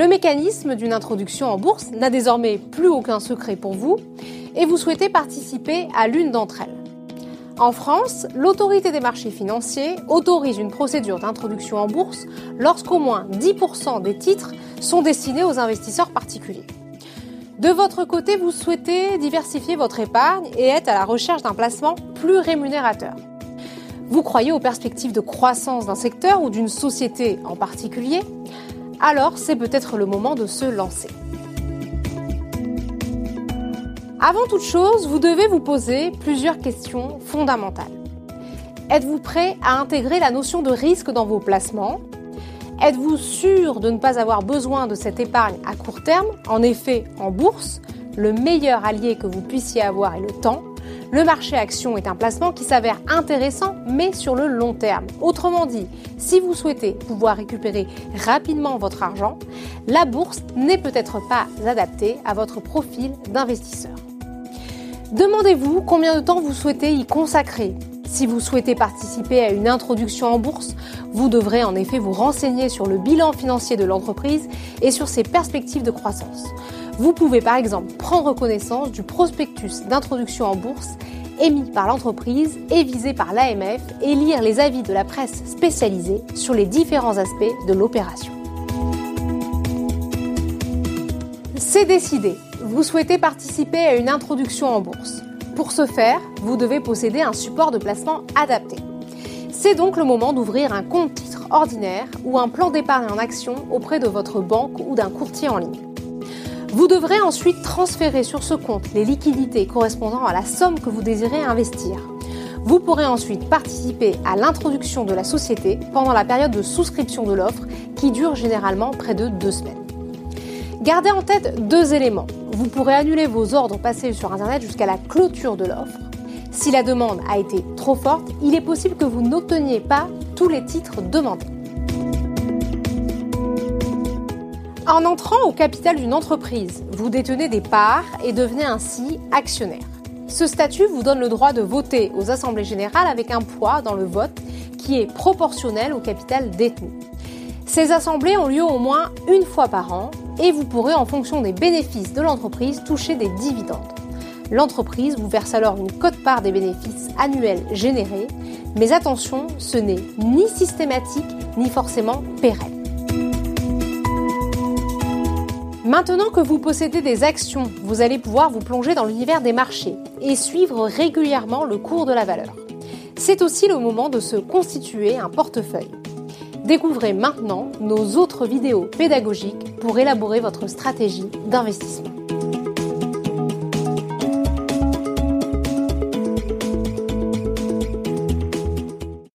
Le mécanisme d'une introduction en bourse n'a désormais plus aucun secret pour vous et vous souhaitez participer à l'une d'entre elles. En France, l'autorité des marchés financiers autorise une procédure d'introduction en bourse lorsqu'au moins 10% des titres sont destinés aux investisseurs particuliers. De votre côté, vous souhaitez diversifier votre épargne et être à la recherche d'un placement plus rémunérateur. Vous croyez aux perspectives de croissance d'un secteur ou d'une société en particulier? Alors c'est peut-être le moment de se lancer. Avant toute chose, vous devez vous poser plusieurs questions fondamentales. Êtes-vous prêt à intégrer la notion de risque dans vos placements? Êtes-vous sûr de ne pas avoir besoin de cette épargne à court terme? En effet, en bourse, le meilleur allié que vous puissiez avoir est le temps. Le marché action est un placement qui s'avère intéressant, mais sur le long terme. Autrement dit, si vous souhaitez pouvoir récupérer rapidement votre argent, la bourse n'est peut-être pas adaptée à votre profil d'investisseur. Demandez-vous combien de temps vous souhaitez y consacrer. Si vous souhaitez participer à une introduction en bourse, vous devrez en effet vous renseigner sur le bilan financier de l'entreprise et sur ses perspectives de croissance. Vous pouvez par exemple prendre connaissance du prospectus d'introduction en bourse émis par l'entreprise et visé par l'AMF et lire les avis de la presse spécialisée sur les différents aspects de l'opération. C'est décidé vous souhaitez participer à une introduction en bourse. Pour ce faire, vous devez posséder un support de placement adapté. C'est donc le moment d'ouvrir un compte titre ordinaire ou un plan d'épargne en action auprès de votre banque ou d'un courtier en ligne. Vous devrez ensuite transférer sur ce compte les liquidités correspondant à la somme que vous désirez investir. Vous pourrez ensuite participer à l'introduction de la société pendant la période de souscription de l'offre qui dure généralement près de deux semaines. Gardez en tête deux éléments. Vous pourrez annuler vos ordres passés sur Internet jusqu'à la clôture de l'offre. Si la demande a été trop forte, il est possible que vous n'obteniez pas tous les titres demandés. En entrant au capital d'une entreprise, vous détenez des parts et devenez ainsi actionnaire. Ce statut vous donne le droit de voter aux assemblées générales avec un poids dans le vote qui est proportionnel au capital détenu. Ces assemblées ont lieu au moins une fois par an et vous pourrez, en fonction des bénéfices de l'entreprise, toucher des dividendes. L'entreprise vous verse alors une cote-part des bénéfices annuels générés, mais attention, ce n'est ni systématique ni forcément pérenne. Maintenant que vous possédez des actions, vous allez pouvoir vous plonger dans l'univers des marchés et suivre régulièrement le cours de la valeur. C'est aussi le moment de se constituer un portefeuille. Découvrez maintenant nos autres vidéos pédagogiques pour élaborer votre stratégie d'investissement.